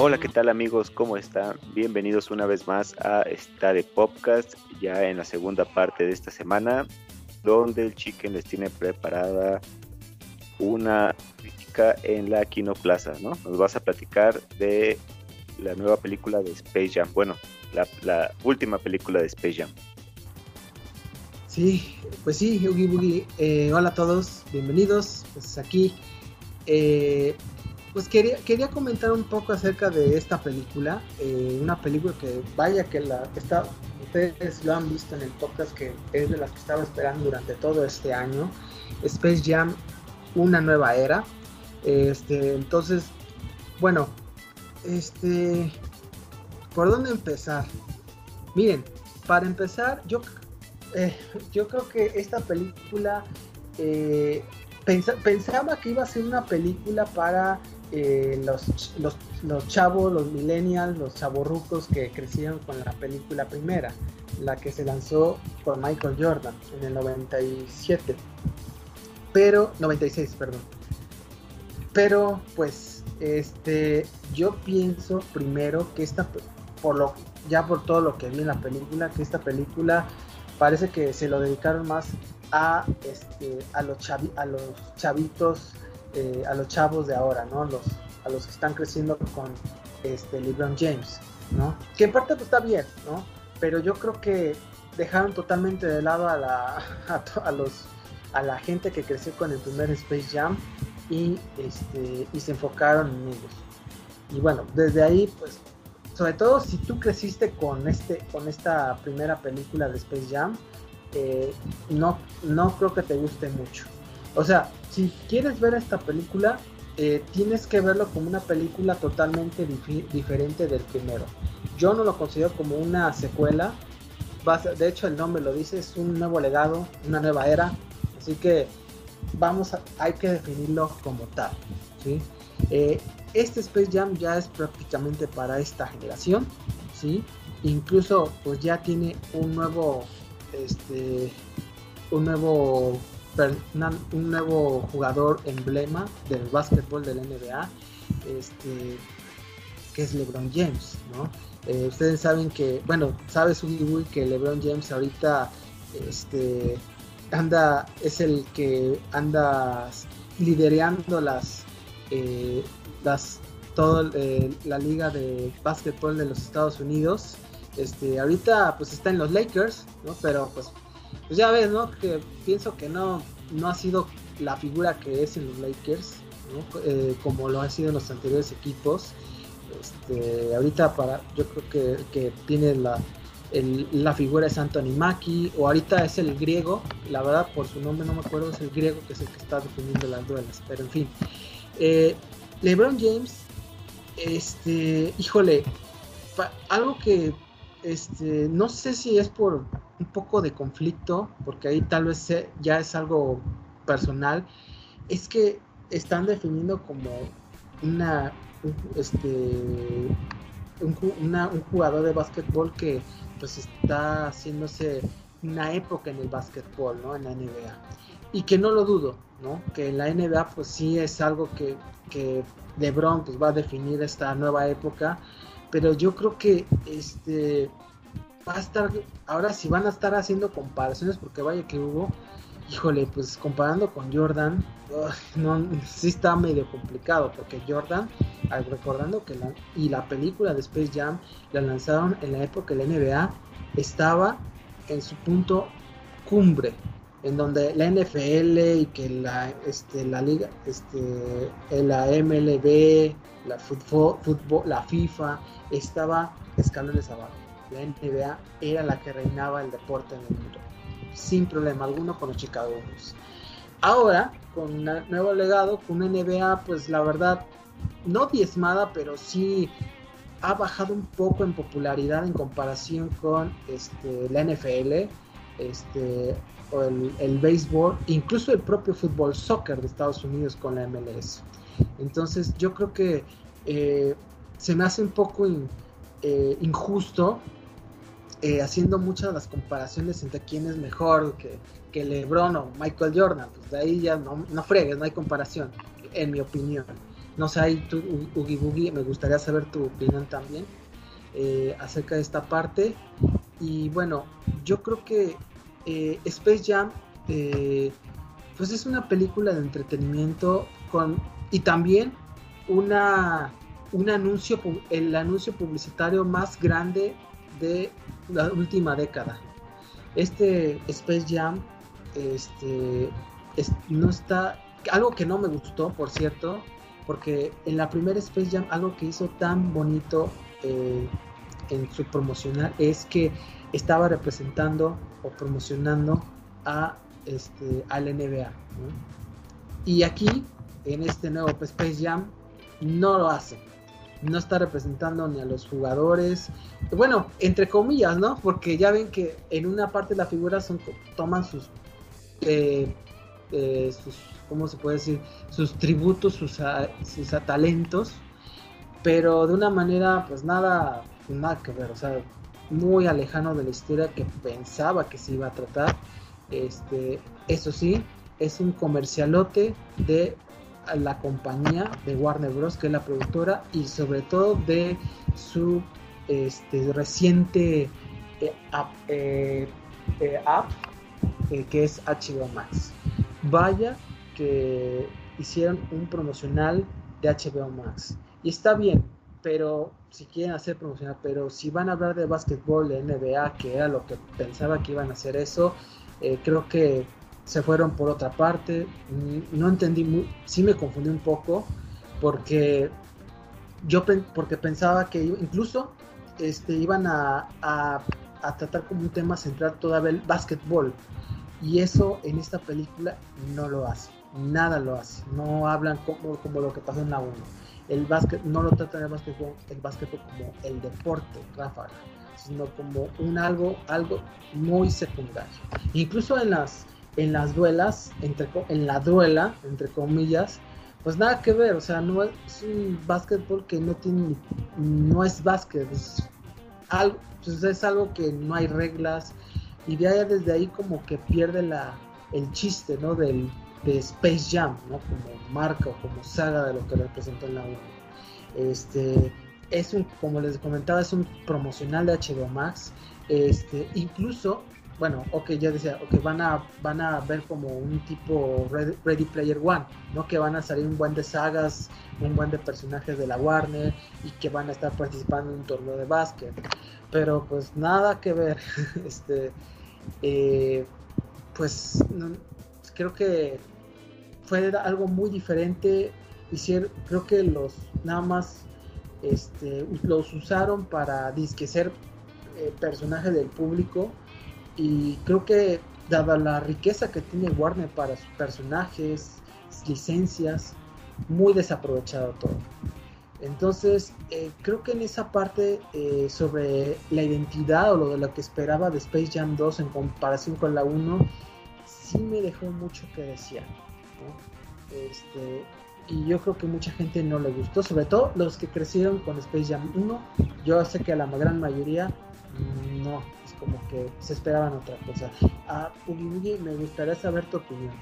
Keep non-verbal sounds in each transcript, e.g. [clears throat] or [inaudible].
Hola, ¿qué tal amigos? ¿Cómo están? Bienvenidos una vez más a esta de Podcast, ya en la segunda parte de esta semana, donde el Chicken les tiene preparada una crítica en la Kino Plaza, ¿no? Nos vas a platicar de la nueva película de Space Jam, bueno, la, última película de Space Jam. Sí, pues sí, Oogie Boogie. Eh, hola a todos, bienvenidos. Pues aquí eh, pues quería, quería comentar un poco acerca de esta película. Eh, una película que vaya que la está, ustedes lo han visto en el podcast que es de las que estaba esperando durante todo este año. Space Jam, una nueva era. Este, entonces, bueno, este, ¿por dónde empezar? Miren, para empezar, yo, eh, yo creo que esta película eh, pensaba que iba a ser una película para eh, los, los, chavos, los millennials, los chavorrucos que crecieron con la película primera, la que se lanzó por Michael Jordan en el 97. Pero, 96, perdón. Pero, pues, este, yo pienso primero que esta, por lo, ya por todo lo que vi en la película, que esta película parece que se lo dedicaron más a, este, a, los, a los chavitos eh, a los chavos de ahora, ¿no? Los, a los que están creciendo con este, LeBron James, ¿no? Que en parte pues está bien, ¿no? Pero yo creo que dejaron totalmente de lado a la, [laughs] a, los, a la gente que creció con el primer Space Jam y, este, y se enfocaron en ellos. Y bueno, desde ahí, pues, sobre todo si tú creciste con, este, con esta primera película de Space Jam, eh, no, no creo que te guste mucho. O sea, si quieres ver esta película, eh, tienes que verlo como una película totalmente diferente del primero. Yo no lo considero como una secuela. De hecho, el nombre lo dice, es un nuevo legado, una nueva era. Así que vamos a, hay que definirlo como tal. ¿sí? Eh, este Space Jam ya es prácticamente para esta generación. ¿sí? Incluso pues ya tiene un nuevo, este, un nuevo un nuevo jugador emblema del básquetbol del NBA, este, que es LeBron James, ¿no? Eh, ustedes saben que, bueno, sabes que LeBron James ahorita este, anda, es el que anda liderando las, eh, las toda eh, la liga de básquetbol de los Estados Unidos. Este, ahorita pues está en los Lakers, ¿no? Pero pues pues ya ves, ¿no? Que pienso que no, no ha sido la figura que es en los Lakers, ¿no? Eh, como lo ha sido en los anteriores equipos. Este, ahorita para, yo creo que, que tiene la, la figura es Anthony Mackie, o ahorita es el griego, la verdad por su nombre no me acuerdo, es el griego que es el que está definiendo las duelas, pero en fin. Eh, LeBron James, este, híjole, algo que este, no sé si es por un poco de conflicto, porque ahí tal vez ya es algo personal, es que están definiendo como una, un, este, un, jugador de básquetbol que pues está haciéndose una época en el básquetbol, ¿no? En la NBA. Y que no lo dudo, ¿no? Que la NBA pues sí es algo que, que LeBron pues va a definir esta nueva época, pero yo creo que este va a estar, ahora si van a estar haciendo comparaciones, porque vaya que hubo, híjole, pues comparando con Jordan, sí está medio complicado, porque Jordan, recordando que la, y la película de Space Jam la lanzaron en la época de la NBA, estaba en su punto cumbre, en donde la NFL y que la, este, la liga, este, la MLB, la fútbol, fútbol, la FIFA, estaba escalones abajo la NBA era la que reinaba el deporte en el mundo, sin problema alguno con los Chicago. Ahora, con un nuevo legado, con una NBA, pues la verdad, no diezmada, pero sí ha bajado un poco en popularidad en comparación con este, la NFL, este, el béisbol, incluso el propio fútbol soccer de Estados Unidos con la MLS. Entonces yo creo que eh, se me hace un poco eh, injusto eh, haciendo muchas las comparaciones entre quién es mejor que, que LeBron o Michael Jordan. Pues de ahí ya no, no fregues, no hay comparación, en mi opinión. No sé, ahí tú, Ugi Boogie, me gustaría saber tu opinión también eh, acerca de esta parte. Y bueno, yo creo que eh, Space Jam, pues es una película de entretenimiento con y también una un anuncio, el anuncio publicitario más grande de la última década. Este Space Jam, este, no está, algo que no me gustó, por cierto, porque en la primera Space Jam algo que hizo tan bonito eh, en su promocional es que estaba representando o promocionando a este al NBA y aquí en este nuevo Space Jam no lo hace no está representando ni a los jugadores. Bueno, entre comillas, ¿no? Porque ya ven que en una parte de la figura son, toman sus, eh, eh, sus, ¿cómo se puede decir? Sus tributos, sus, sus talentos, pero de una manera, pues nada, nada que ver, o sea, muy alejano de la historia que pensaba que se iba a tratar. Este, eso sí, es un comercialote de la compañía de Warner Bros., que es la productora, y sobre todo de su este, reciente eh, app, eh, eh, que es HBO Max. Vaya que hicieron un promocional de HBO Max. Y está bien, pero si quieren hacer promocional, pero si van a hablar de básquetbol, de NBA, que era lo que pensaba que iban a hacer eso, creo que se fueron por otra parte. No entendí, muy, sí me confundí un poco porque yo porque pensaba que incluso este, iban a, a, tratar como un tema central todavía el básquetbol. Y eso en esta película no lo hace, nada lo hace. No hablan como, como lo que pasó en la 1. El básquet, no lo tratan el básquetbol, el básquetbol como el deporte, Rafa, sino como un algo, algo muy secundario. Incluso en las, en las duelas, entre, en la duela, entre comillas, pues nada que ver, o sea, no es, un básquetbol que no tiene, no es básquet, es algo, pues es algo que no hay reglas y ahí desde ahí como que pierde la, el chiste, ¿no? Del, de Space Jam, ¿no? Como marca o como saga de lo que representó en la 1. Este, es un, como les comentaba, es un promocional de HBO Max, este, incluso bueno, ok, ya decía, ok, van a, van a ver como un tipo Ready, Player One, ¿no? Que van a salir un buen de sagas, un buen de personajes de la Warner y que van a estar participando en un torneo de básquet. Pero pues nada que ver, [laughs] este, eh, pues creo que fue algo muy diferente. Hicieron, creo que los nada más este, los usaron para disquecer eh, personajes del público y creo que dada la riqueza que tiene Warner para sus personajes, licencias, muy desaprovechado todo. Entonces, eh, creo que en esa parte eh, sobre la identidad o lo de lo que esperaba de Space Jam 2 en comparación con la 1, sí me dejó mucho que decir. Este, y yo creo que mucha gente no le gustó, sobre todo los que crecieron con Space Jam 1. Yo sé que a la gran mayoría mm, no, como que se esperaban otra cosa. A Ugi me gustaría saber tu opinión.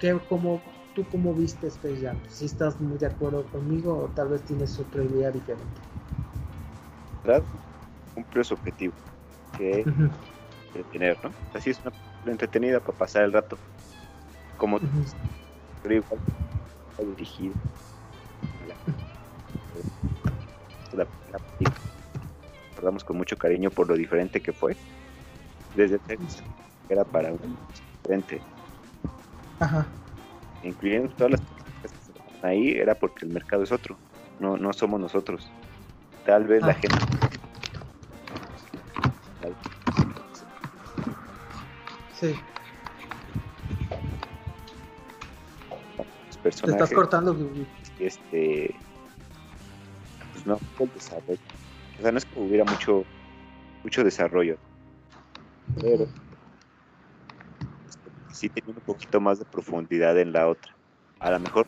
¿qué, cómo, ¿Tú cómo viste Space Jam? ¿Si estás muy de acuerdo conmigo o tal vez tienes otra idea diferente? ¿Verdad? Cumple su objetivo, que es entretener, ¿no? Así es una entretenida para pasar el rato. Como pero igual dirigido [laughs] la, la, la recordamos con mucho cariño por lo diferente que fue. Desde Texas, era para un diferente. Ajá. Incluyendo todas las personas que ahí, era porque el mercado es otro, no, no somos nosotros. Tal vez la ah. gente. Sí. Los personajes, Te estás cortando. Este. Pues no, el desarrollo o sea, no es que hubiera mucho, mucho desarrollo. Pero sí tenía un poquito más de profundidad en la otra. A lo mejor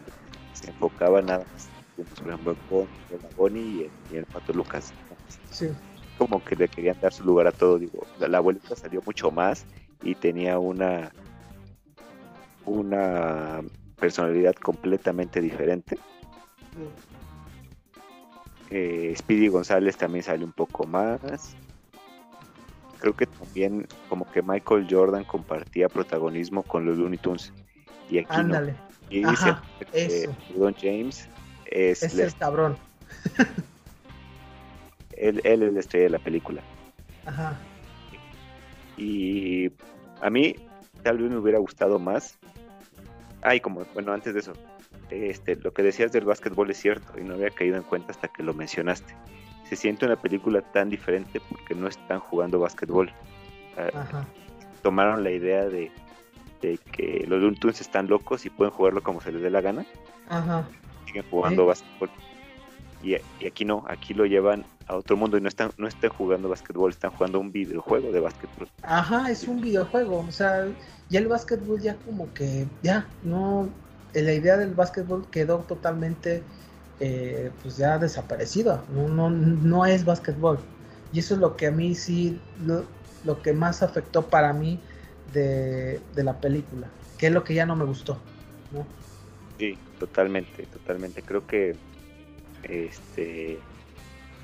se enfocaba nada más, por ejemplo, en Bonnie y en, el Pato Lucas. Sí. Como que le querían dar su lugar a todo. Digo, la, la abuelita salió mucho más y tenía una una personalidad completamente diferente Eh, Speedy González también sale un poco más. Creo que también como que Michael Jordan compartía protagonismo con los Looney Tunes. Y aquí Ándale. no. Y Ajá, dice que Don James es, es cabrón. [laughs] él, él es la estrella de la película. Ajá. Y a mí tal vez me hubiera gustado más. Ay, como, bueno, antes de eso, este, lo que decías del básquetbol es cierto y no había caído en cuenta hasta que lo mencionaste. Se siente una película tan diferente porque no están jugando básquetbol. Ah, Ajá. Tomaron la idea de, de que los Looney están locos y pueden jugarlo como se les dé la gana. Ajá. Siguen jugando básquetbol. Y, y aquí no, aquí lo llevan a otro mundo y no están, no están jugando básquetbol, están jugando un videojuego de básquetbol. Ajá, es un videojuego. O sea, ya el básquetbol ya como que, ya, no, la idea del básquetbol quedó totalmente, eh, pues ya desaparecida. No, no, no es básquetbol. Y eso es lo que a mí sí, lo, lo que más afectó para mí de, de la película, que es lo que ya no me gustó. ¿no? Sí, totalmente, totalmente. Creo que este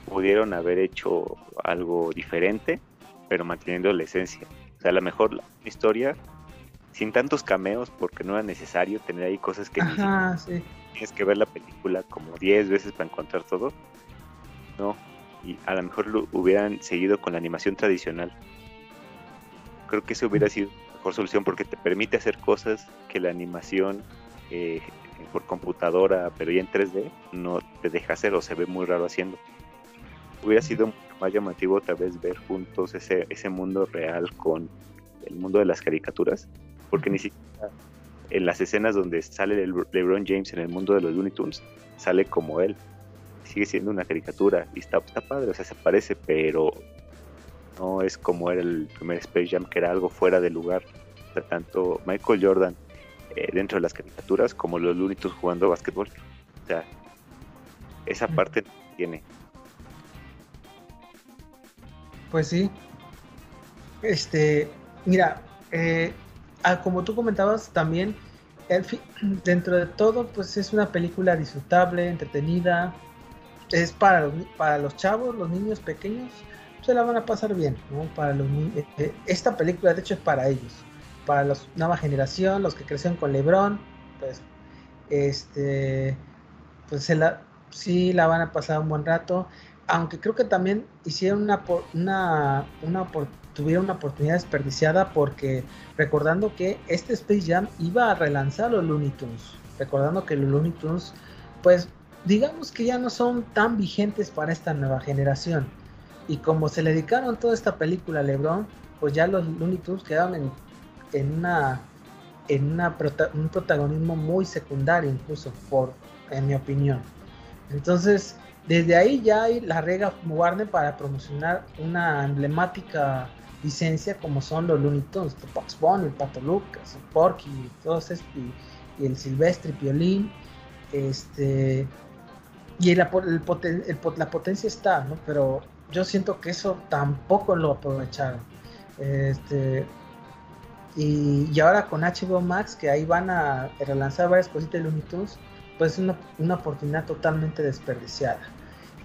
pudieron haber hecho algo diferente, pero manteniendo la esencia. O sea, a lo mejor la historia sin tantos cameos, porque no era necesario tener ahí cosas que Ajá, sí. tienes que ver la película como 10 veces para encontrar todo. No, y a lo mejor lo hubieran seguido con la animación tradicional. Creo que eso hubiera sido la mejor solución porque te permite hacer cosas que la animación eh, por computadora, pero ya en 3D, no te deja hacer o se ve muy raro haciendo. Hubiera sido más llamativo otra vez ver juntos ese, ese mundo real con el mundo de las caricaturas, porque ni siquiera en las escenas donde sale el LeBron James en el mundo de los Looney Tunes, sale como él. Sigue siendo una caricatura y está, está padre, o sea, se parece, pero no es como era el primer Space Jam, que era algo fuera de lugar. O sea, tanto Michael Jordan eh, dentro de las caricaturas como los Looney Tunes jugando básquetbol. O sea, esa parte tiene. Pues sí. Este, mira, eh, ah, como tú comentabas también, [clears throat] dentro de todo, pues es una película disfrutable, entretenida. Es para los, para los chavos, los niños pequeños, se la van a pasar bien, ¿no? Para los eh, eh, esta película, de hecho, es para ellos, para la nueva generación, los que crecieron con LeBron, pues, este, pues se la, sí la van a pasar un buen rato aunque creo que también hicieron una, una, una tuvieron una oportunidad desperdiciada porque recordando que este Space Jam iba a relanzar los Looney Tunes, recordando que los Looney Tunes, pues digamos que ya no son tan vigentes para esta nueva generación. Y como se le dedicaron toda esta película a LeBron, pues ya los Looney Tunes quedaron en, en una en una un protagonismo muy secundario incluso por en mi opinión. Entonces, desde ahí ya hay la rega Warner para promocionar una emblemática licencia como son los Looney Tunes, el Bugs Bunny, el Pato Lucas, el Porky, todos estos, y, y el Silvestre, Piolín, este, y apo- el poten- el la potencia está, ¿no? Pero yo siento que eso tampoco lo aprovecharon. Este, y, y ahora con HBO Max, que ahí van a relanzar varias cositas de Looney Tunes, pues es una, oportunidad totalmente desperdiciada.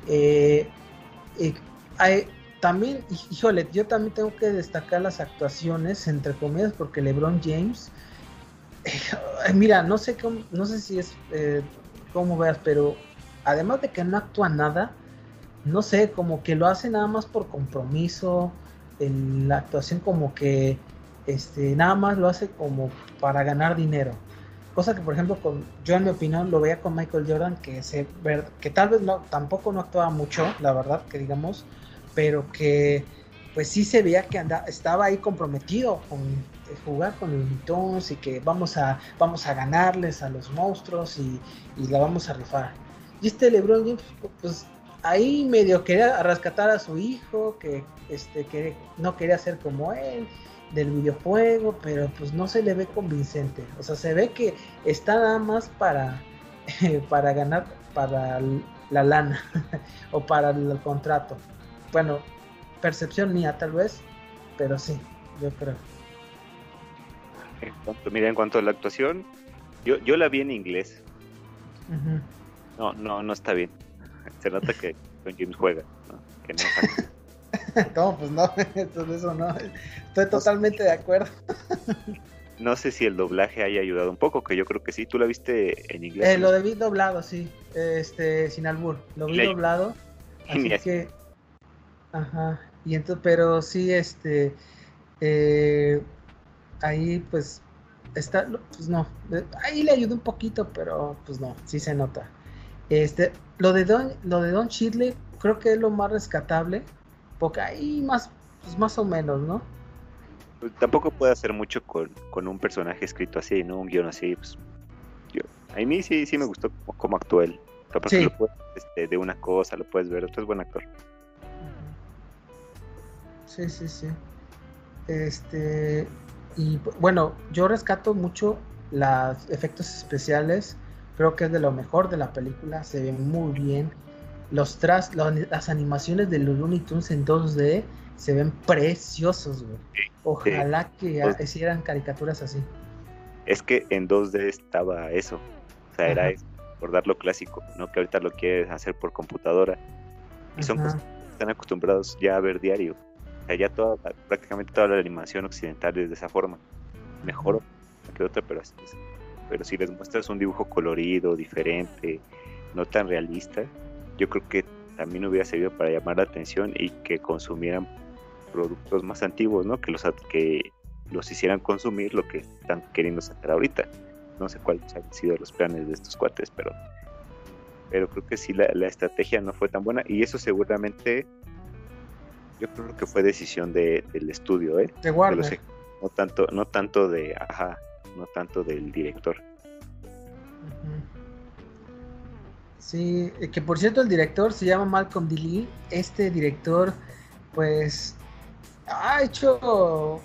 Eh, y hay- también, híjole, yo también tengo que destacar las actuaciones, entre comillas, porque LeBron James, eh, mira, no sé cómo, no sé si es eh, cómo veas, pero además de que no actúa nada, no sé, como que lo hace nada más por compromiso, en la actuación como que este, nada más lo hace como para ganar dinero. Cosa que, por ejemplo, con, yo en mi opinión lo veía con Michael Jordan, que, se, que tal vez no, tampoco no actuaba mucho, la verdad, que digamos, pero que pues sí se veía que anda, estaba ahí comprometido con eh, jugar con los Tunes y que vamos a, vamos a ganarles a los monstruos y, y la vamos a rifar. Y este LeBron James, pues ahí medio quería rescatar a su hijo, que, este, que no quería ser como él, del videojuego, pero pues no se le ve convincente. O sea, se ve que está nada más para, [laughs] para ganar, para la lana [laughs] o para el contrato. Bueno, percepción mía tal vez, pero sí, yo creo. En cuanto, mira, en cuanto a la actuación, yo, yo la vi en inglés. No, no, no está bien. Se nota que Con James juega, ¿no? Que no [laughs] no, pues no, [laughs] entonces eso no. Estoy totalmente de acuerdo. [laughs] No sé si el doblaje haya ayudado un poco, que yo creo que sí. ¿Tú la viste en inglés? Eh, lo debí doblado, sí. Este, sin albur. Lo vi doblado. Así que. Ajá. Y entonces, pero sí, este. Eh, ahí, pues. Está. Pues no. Ahí le ayudó un poquito, pero pues no. Sí se nota. Este. Lo de Don, lo de Don Chidley, creo que es lo más rescatable. Porque ahí más. Pues más o menos, ¿no? Pues, tampoco puede hacer mucho con, un personaje escrito así, ¿no? Un guion así. Pues, a mí sí, sí me gustó cómo actuó él. Sí. Lo puedes, este, de una cosa, lo puedes ver, otro es buen actor. Sí, sí, sí. Este, y bueno, yo rescato mucho los efectos especiales. Creo que es de lo mejor de la película. Se ve muy bien. Los tras, las animaciones de los Looney Tunes en 2D se ven preciosos, güey. Ojalá que pues hicieran caricaturas así. Es que en 2D estaba eso. O sea, era eso, por dar lo clásico, ¿no? Que ahorita lo quieres hacer por computadora. Y son cosas que están acostumbrados ya a ver diario. Sea, ya toda, prácticamente toda la animación occidental es de esa forma. Mejor que otra, pero así es. Pero si les muestras un dibujo colorido, diferente, no tan realista, yo creo que también hubiera servido para llamar la atención y que consumieran productos más antiguos, ¿no? Que los, que los hicieran consumir lo que están queriendo sacar ahorita. No sé cuáles han sido los planes de estos cuates, pero, pero creo que sí la, estrategia no fue tan buena y eso seguramente yo creo que fue decisión de, del estudio, ¿eh? De Warner. no tanto, no tanto de, ajá, no tanto del director. Sí, eh, que por cierto el director se llama Malcolm D. Lee. Este director, pues, ha hecho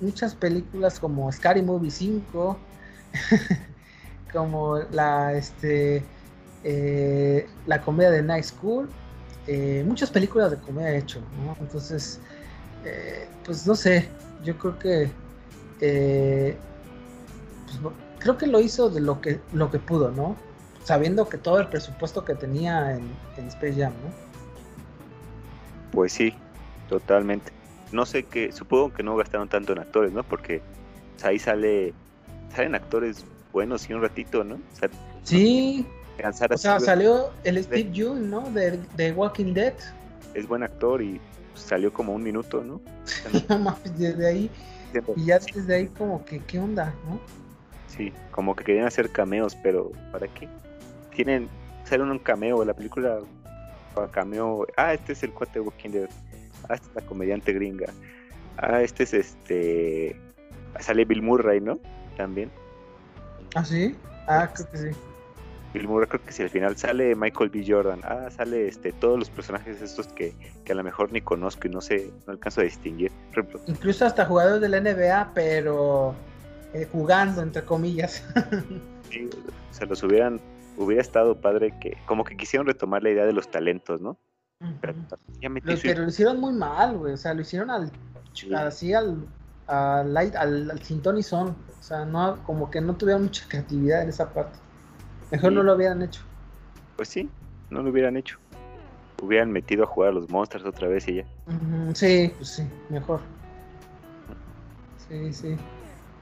muchas películas como Scary Movie 5, [laughs] como la, este, eh, la comedia de Night School, eh, muchas películas de comedia ha hecho, ¿no? Entonces, eh, pues no sé, yo creo que, pues, creo que lo hizo de lo que, lo que pudo, ¿no? Sabiendo que todo el presupuesto que tenía en, en Space Jam, ¿no? Pues sí, totalmente no sé qué, supongo que no gastaron tanto en actores, ¿no? Porque ahí sale, salen actores buenos y un ratito, ¿no? sí. O sea, salió el Steve Yeun, ¿no? De, de, Walking Dead. Es buen actor y salió como un minuto, ¿no? [laughs] desde ahí. Y ya desde ahí como que, ¿qué onda, no? Sí, como que querían hacer cameos, pero ¿para qué? Tienen, sale un cameo, la película para cameo, ah, este es el cuate de Walking Dead ah, esta es la comediante gringa, ah, este es este, sale Bill Murray, ¿no? También. Ah, sí, ah, creo que sí. Bill Murray creo que si al final sale Michael B. Jordan, ah, sale este, todos los personajes estos que, a lo mejor ni conozco y no sé, no alcanzo a distinguir. Incluso hasta jugadores de la NBA, pero eh, jugando, entre comillas. [laughs] sí, se los hubieran, hubiera estado padre que, como que quisieron retomar la idea de los talentos, ¿no? Pero, lo hicieron muy mal, güey. O sea, lo hicieron al, así al, al, al, al y son. O sea, no, como que no tuvieron mucha creatividad en esa parte. Mejor no lo hubieran hecho. Pues sí, no lo hubieran hecho. Hubieran metido a jugar a los monsters otra vez y ya. sí, pues sí, mejor. Sí, sí.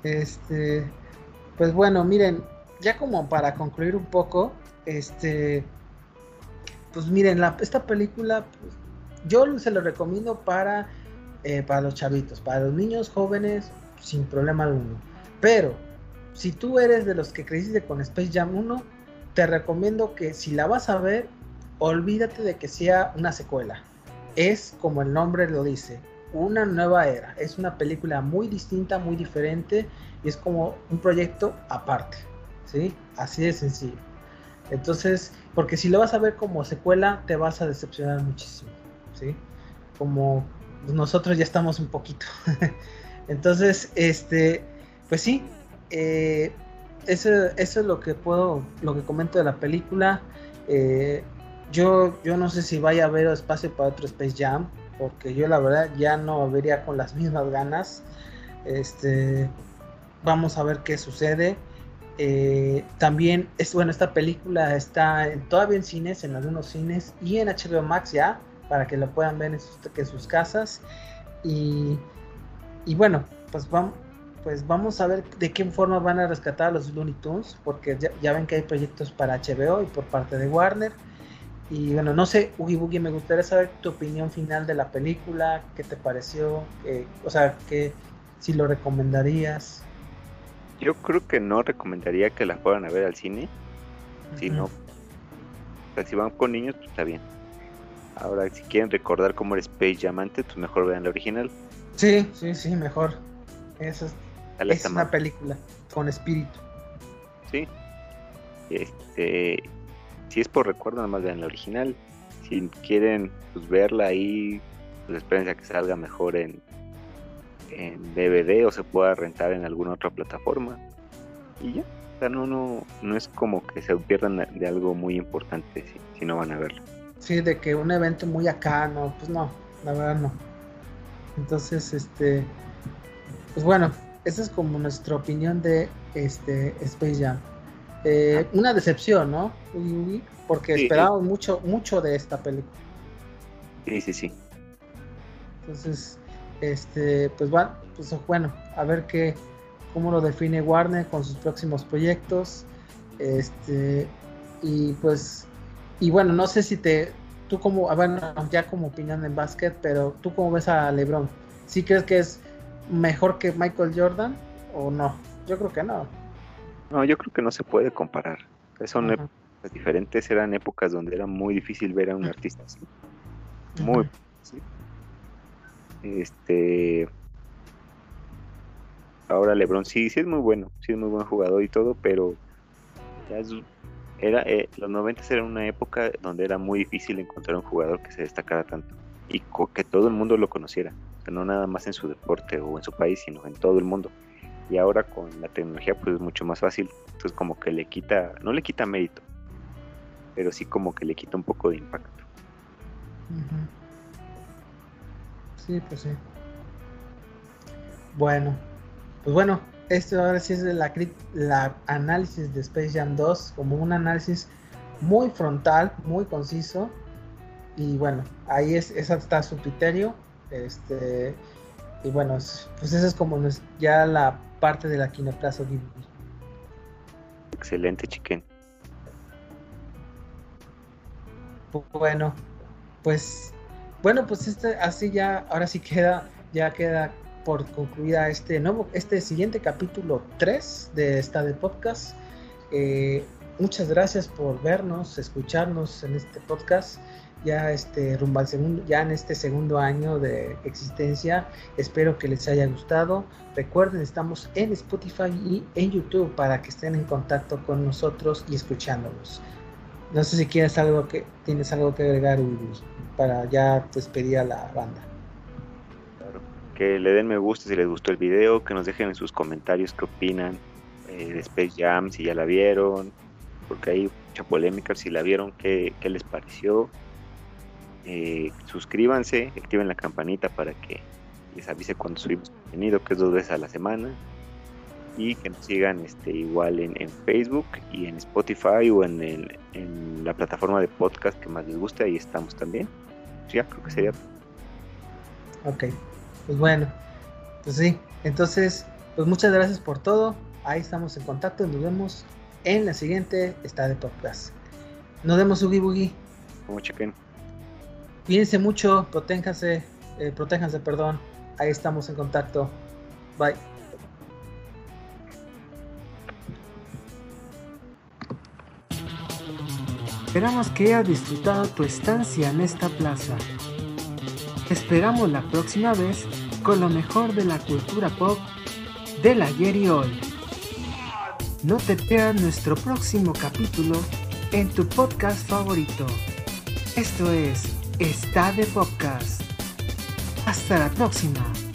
Este, pues bueno, miren, ya como para concluir un poco, este, pues miren, la, esta película, pues, yo se lo recomiendo para, eh, para los chavitos, para los niños jóvenes, sin problema alguno. Pero, si tú eres de los que creciste con Space Jam 1, te recomiendo que si la vas a ver, olvídate de que sea una secuela. Es como el nombre lo dice, una nueva era. Es una película muy distinta, muy diferente y es como un proyecto aparte. ¿Sí? Así de sencillo. Entonces, porque si lo vas a ver como secuela, te vas a decepcionar muchísimo, ¿sí? Como nosotros ya estamos un poquito. [laughs] Entonces, este, pues sí, eh, eso, eso, es lo que puedo, lo que comento de la película. Eh, yo, yo no sé si vaya a haber espacio para otro Space Jam, porque yo la verdad ya no vería con las mismas ganas. Este, vamos a ver qué sucede. Eh, también es bueno, esta película está todavía en cines, en algunos cines y en HBO Max ya, para que lo puedan ver en sus, casas. Y, y, bueno, pues vamos, pues vamos a ver de qué forma van a rescatar a los Looney Tunes, porque ya, ven que hay proyectos para HBO y por parte de Warner. Y bueno, no sé, Ugi Boogie, me gustaría saber tu opinión final de la película, qué te pareció, o sea, que si lo recomendarías. Yo creo que no recomendaría que la fueran a ver al cine, si no, si van con niños, pues está bien. Ahora, si quieren recordar cómo era Space Jam antes, pues mejor vean la original. Sí, sí, sí, mejor. Eso es es una película con espíritu. Sí. Este, si es por recuerdo, nada más vean la original. Si quieren pues, verla ahí, pues esperen a que salga mejor en, en DVD o se pueda rentar en alguna otra plataforma. Y ya. O sea, no, no, no es como que se pierdan de algo muy importante si, si no van a verlo. Sí, de que un evento muy acá, no, pues no, la verdad no. Entonces, este, pues bueno, esa es como nuestra opinión de este Space Jam. Eh, una decepción, ¿no? Porque esperábamos mucho, mucho de esta película. Sí, sí, sí. Entonces, este, pues bueno, pues bueno, a ver qué, cómo lo define Warner con sus próximos proyectos. Este, y pues, y bueno, no sé si te, tú como, ah, bueno, ya como opinión en básquet, pero tú cómo ves a LeBron. ¿Sí crees que es mejor que Michael Jordan o no? Yo creo que no. No, yo creo que no se puede comparar. Son épocas diferentes, eran épocas donde era muy difícil ver a un artista así. Muy difícil. Este. Ahora LeBron sí, sí es muy bueno, sí es muy buen jugador y todo, pero era eh, los 90 era una época donde era muy difícil encontrar un jugador que se destacara tanto y que todo el mundo lo conociera no nada más en su deporte o en su país, sino en todo el mundo. Y ahora con la tecnología pues es mucho más fácil, entonces como que le quita, no le quita mérito, pero sí como que le quita un poco de impacto. Sí, pues sí. Bueno, pues bueno, esto ahora sí es la, la análisis de Space Jam 2, como un análisis muy frontal, muy conciso. Y bueno, ahí es, esa está su criterio. Este, y bueno, pues esa es como ya la parte de la Kinoplaza Ghibli. Excelente, chiquen. Bueno, pues bueno, pues este así ya ahora sí queda ya queda por concluida este nuevo este siguiente capítulo 3 de esta de podcast. Eh, muchas gracias por vernos, escucharnos en este podcast ya este rumbo al segundo, ya en este segundo año de existencia. Espero que les haya gustado. Recuerden, estamos en Spotify y en YouTube para que estén en contacto con nosotros y escuchándonos. No sé si quieres algo que tienes algo que agregar para ya despedir a la banda. Claro. Que le den me gusta si les gustó el video, que nos dejen en sus comentarios qué opinan eh, de Space Jam, si ya la vieron, porque hay mucha polémica, si la vieron, qué, qué les pareció eh, suscríbanse, activen la campanita para que les avise cuando subimos contenido, que es dos veces a la semana. Y que nos sigan este, igual en, Facebook y en Spotify o en, el, en la plataforma de podcast que más les guste, ahí estamos también. Ya creo que sería. Ok, pues bueno, pues sí, entonces, pues muchas gracias por todo. Ahí estamos en contacto. Nos vemos en la siguiente Está de Podcast. Nos vemos, Ugi Boogie. Como chequen. Cuídense mucho, protéjanse, eh, perdón. Ahí estamos en contacto. Bye. Esperamos que hayas disfrutado tu estancia en esta plaza. esperamos la próxima vez con lo mejor de la cultura pop del ayer y hoy. No te pierdas nuestro próximo capítulo en tu podcast favorito. Esto es Está de Podcast. Hasta la próxima.